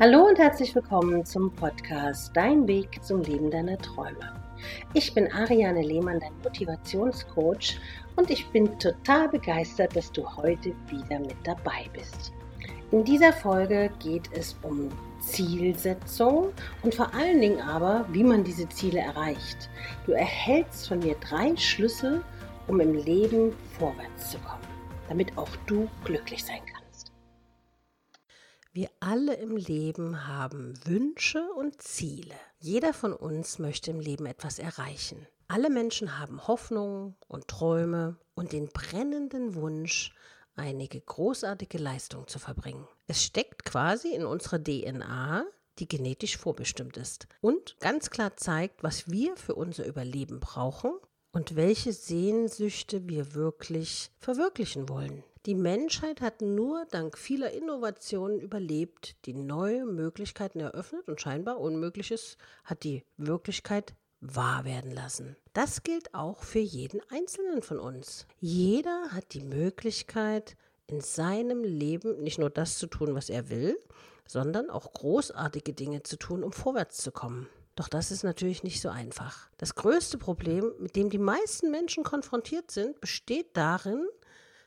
Hallo und herzlich willkommen zum Podcast Dein Weg zum Leben deiner Träume. Ich bin Ariane Lehmann, dein Motivationscoach und ich bin total begeistert, dass du heute wieder mit dabei bist. In dieser Folge geht es um Zielsetzung und vor allen Dingen aber, wie man diese Ziele erreicht. Du erhältst von mir drei Schlüssel, um im Leben vorwärts zu kommen, damit auch du glücklich sein kannst. Wir alle im Leben haben Wünsche und Ziele. Jeder von uns möchte im Leben etwas erreichen. Alle Menschen haben Hoffnungen und Träume und den brennenden Wunsch, einige großartige Leistung zu verbringen. Es steckt quasi in unserer DNA, die genetisch vorbestimmt ist und ganz klar zeigt, was wir für unser Überleben brauchen und welche Sehnsüchte wir wirklich verwirklichen wollen. Die Menschheit hat nur dank vieler Innovationen überlebt, die neue Möglichkeiten eröffnet und scheinbar Unmögliches hat die Wirklichkeit wahr werden lassen. Das gilt auch für jeden Einzelnen von uns. Jeder hat die Möglichkeit, in seinem Leben nicht nur das zu tun, was er will, sondern auch großartige Dinge zu tun, um vorwärts zu kommen. Doch das ist natürlich nicht so einfach. Das größte Problem, mit dem die meisten Menschen konfrontiert sind, besteht darin,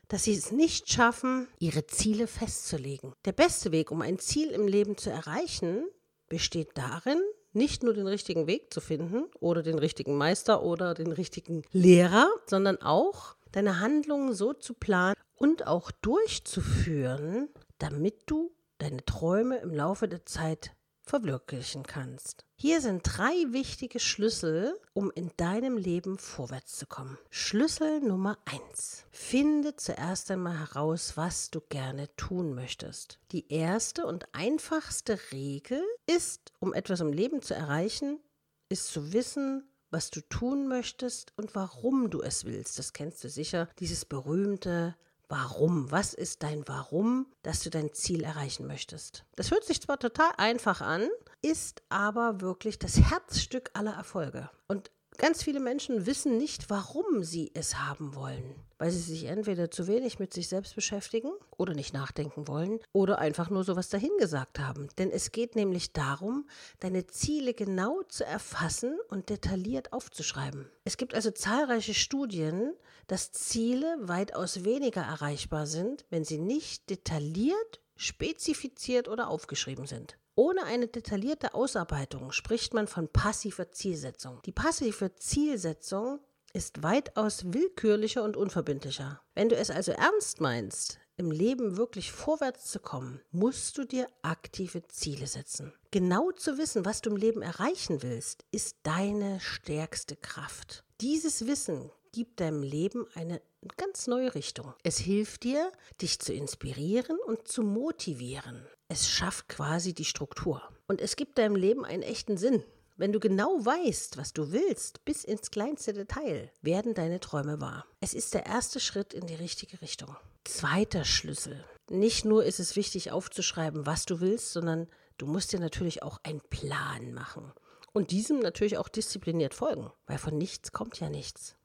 dass sie es nicht schaffen, ihre Ziele festzulegen. Der beste Weg, um ein Ziel im Leben zu erreichen, besteht darin, nicht nur den richtigen Weg zu finden oder den richtigen Meister oder den richtigen Lehrer, sondern auch deine Handlungen so zu planen und auch durchzuführen, damit du deine Träume im Laufe der Zeit verwirklichen kannst. Hier sind drei wichtige Schlüssel, um in deinem Leben vorwärts zu kommen. Schlüssel Nummer eins: Finde zuerst einmal heraus, was du gerne tun möchtest. Die erste und einfachste Regel ist, um etwas im Leben zu erreichen, ist zu wissen, was du tun möchtest und warum du es willst. Das kennst du sicher, dieses berühmte Warum? Was ist dein Warum, dass du dein Ziel erreichen möchtest? Das hört sich zwar total einfach an, ist aber wirklich das Herzstück aller Erfolge. Und Ganz viele Menschen wissen nicht, warum sie es haben wollen, weil sie sich entweder zu wenig mit sich selbst beschäftigen oder nicht nachdenken wollen oder einfach nur sowas dahingesagt haben. Denn es geht nämlich darum, deine Ziele genau zu erfassen und detailliert aufzuschreiben. Es gibt also zahlreiche Studien, dass Ziele weitaus weniger erreichbar sind, wenn sie nicht detailliert, spezifiziert oder aufgeschrieben sind. Ohne eine detaillierte Ausarbeitung spricht man von passiver Zielsetzung. Die passive Zielsetzung ist weitaus willkürlicher und unverbindlicher. Wenn du es also ernst meinst, im Leben wirklich vorwärts zu kommen, musst du dir aktive Ziele setzen. Genau zu wissen, was du im Leben erreichen willst, ist deine stärkste Kraft. Dieses Wissen gibt deinem Leben eine ganz neue Richtung. Es hilft dir, dich zu inspirieren und zu motivieren. Es schafft quasi die Struktur. Und es gibt deinem Leben einen echten Sinn. Wenn du genau weißt, was du willst, bis ins kleinste Detail, werden deine Träume wahr. Es ist der erste Schritt in die richtige Richtung. Zweiter Schlüssel. Nicht nur ist es wichtig aufzuschreiben, was du willst, sondern du musst dir natürlich auch einen Plan machen. Und diesem natürlich auch diszipliniert folgen, weil von nichts kommt ja nichts.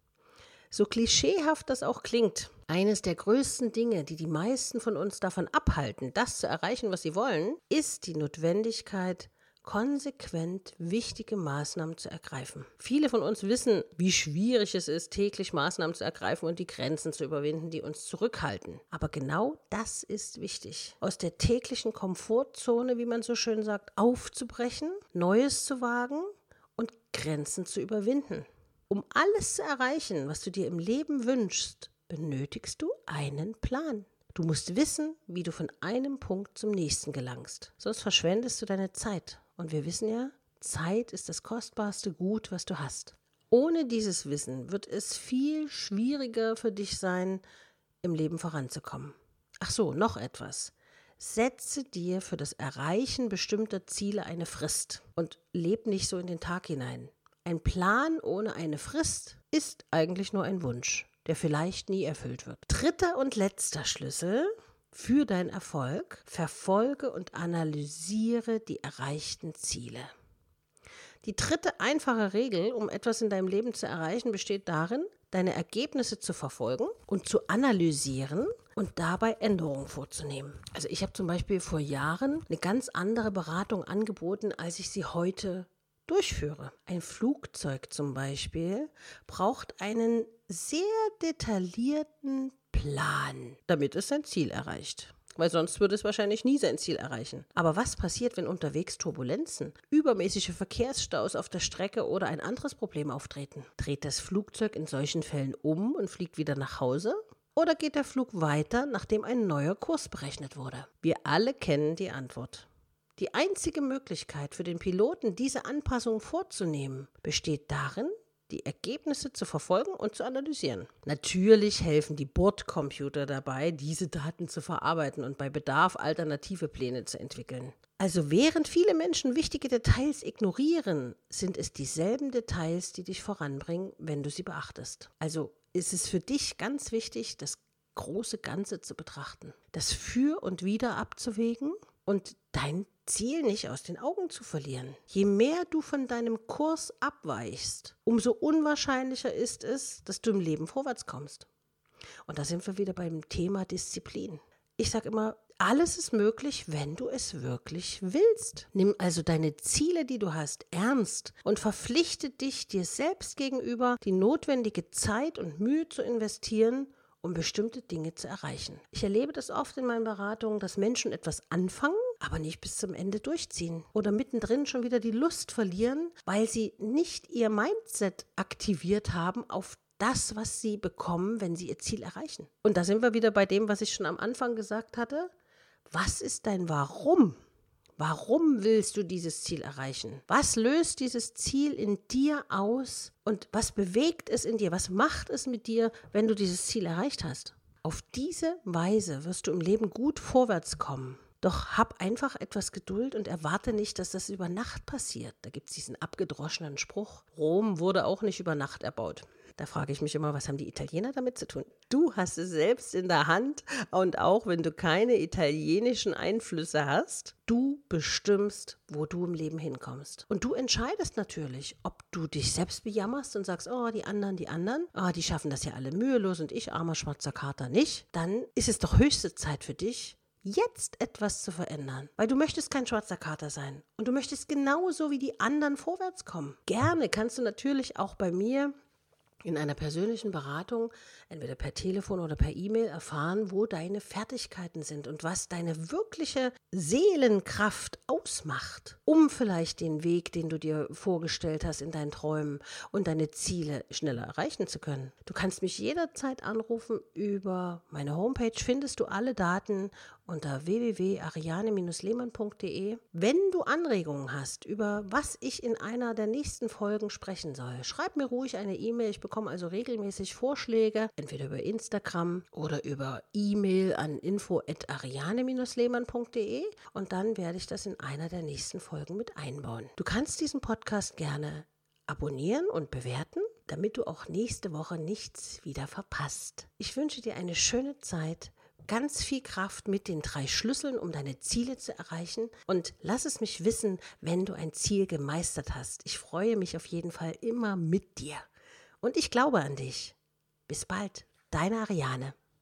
So klischeehaft das auch klingt, eines der größten Dinge, die die meisten von uns davon abhalten, das zu erreichen, was sie wollen, ist die Notwendigkeit, konsequent wichtige Maßnahmen zu ergreifen. Viele von uns wissen, wie schwierig es ist, täglich Maßnahmen zu ergreifen und die Grenzen zu überwinden, die uns zurückhalten. Aber genau das ist wichtig. Aus der täglichen Komfortzone, wie man so schön sagt, aufzubrechen, Neues zu wagen und Grenzen zu überwinden. Um alles zu erreichen, was du dir im Leben wünschst, benötigst du einen Plan. Du musst wissen, wie du von einem Punkt zum nächsten gelangst. Sonst verschwendest du deine Zeit. Und wir wissen ja, Zeit ist das kostbarste Gut, was du hast. Ohne dieses Wissen wird es viel schwieriger für dich sein, im Leben voranzukommen. Ach so, noch etwas. Setze dir für das Erreichen bestimmter Ziele eine Frist und leb nicht so in den Tag hinein. Ein Plan ohne eine Frist ist eigentlich nur ein Wunsch, der vielleicht nie erfüllt wird. Dritter und letzter Schlüssel für deinen Erfolg, verfolge und analysiere die erreichten Ziele. Die dritte einfache Regel, um etwas in deinem Leben zu erreichen, besteht darin, deine Ergebnisse zu verfolgen und zu analysieren und dabei Änderungen vorzunehmen. Also ich habe zum Beispiel vor Jahren eine ganz andere Beratung angeboten, als ich sie heute durchführe. Ein Flugzeug zum Beispiel braucht einen sehr detaillierten Plan, damit es sein Ziel erreicht weil sonst würde es wahrscheinlich nie sein Ziel erreichen. Aber was passiert, wenn unterwegs Turbulenzen, übermäßige Verkehrsstaus auf der Strecke oder ein anderes Problem auftreten? Dreht das Flugzeug in solchen Fällen um und fliegt wieder nach Hause? Oder geht der Flug weiter, nachdem ein neuer Kurs berechnet wurde? Wir alle kennen die Antwort. Die einzige Möglichkeit für den Piloten, diese Anpassung vorzunehmen, besteht darin, die Ergebnisse zu verfolgen und zu analysieren. Natürlich helfen die Bordcomputer dabei, diese Daten zu verarbeiten und bei Bedarf alternative Pläne zu entwickeln. Also während viele Menschen wichtige Details ignorieren, sind es dieselben Details, die dich voranbringen, wenn du sie beachtest. Also ist es für dich ganz wichtig, das große Ganze zu betrachten, das Für und Wider abzuwägen und dein Ziel nicht aus den Augen zu verlieren. Je mehr du von deinem Kurs abweichst, umso unwahrscheinlicher ist es, dass du im Leben vorwärts kommst. Und da sind wir wieder beim Thema Disziplin. Ich sage immer, alles ist möglich, wenn du es wirklich willst. Nimm also deine Ziele, die du hast, ernst und verpflichte dich dir selbst gegenüber, die notwendige Zeit und Mühe zu investieren, um bestimmte Dinge zu erreichen. Ich erlebe das oft in meinen Beratungen, dass Menschen etwas anfangen, aber nicht bis zum Ende durchziehen oder mittendrin schon wieder die Lust verlieren, weil sie nicht ihr Mindset aktiviert haben auf das, was sie bekommen, wenn sie ihr Ziel erreichen. Und da sind wir wieder bei dem, was ich schon am Anfang gesagt hatte. Was ist dein Warum? Warum willst du dieses Ziel erreichen? Was löst dieses Ziel in dir aus und was bewegt es in dir? Was macht es mit dir, wenn du dieses Ziel erreicht hast? Auf diese Weise wirst du im Leben gut vorwärts kommen. Doch hab einfach etwas Geduld und erwarte nicht, dass das über Nacht passiert. Da gibt es diesen abgedroschenen Spruch, Rom wurde auch nicht über Nacht erbaut. Da frage ich mich immer, was haben die Italiener damit zu tun? Du hast es selbst in der Hand und auch wenn du keine italienischen Einflüsse hast, du bestimmst, wo du im Leben hinkommst. Und du entscheidest natürlich, ob du dich selbst bejammerst und sagst, oh, die anderen, die anderen, oh, die schaffen das ja alle mühelos und ich, armer schwarzer Kater, nicht. Dann ist es doch höchste Zeit für dich, jetzt etwas zu verändern, weil du möchtest kein schwarzer Kater sein und du möchtest genauso wie die anderen vorwärts kommen. Gerne kannst du natürlich auch bei mir in einer persönlichen Beratung, entweder per Telefon oder per E-Mail, erfahren, wo deine Fertigkeiten sind und was deine wirkliche Seelenkraft ausmacht, um vielleicht den Weg, den du dir vorgestellt hast in deinen Träumen und deine Ziele schneller erreichen zu können. Du kannst mich jederzeit anrufen über meine Homepage, findest du alle Daten unter www.ariane-lehmann.de. Wenn du Anregungen hast, über was ich in einer der nächsten Folgen sprechen soll, schreib mir ruhig eine E-Mail. Ich bekomme also regelmäßig Vorschläge, entweder über Instagram oder über E-Mail an info.ariane-lehmann.de und dann werde ich das in einer der nächsten Folgen mit einbauen. Du kannst diesen Podcast gerne abonnieren und bewerten, damit du auch nächste Woche nichts wieder verpasst. Ich wünsche dir eine schöne Zeit ganz viel Kraft mit den drei Schlüsseln, um deine Ziele zu erreichen. Und lass es mich wissen, wenn du ein Ziel gemeistert hast. Ich freue mich auf jeden Fall immer mit dir. Und ich glaube an dich. Bis bald, deine Ariane.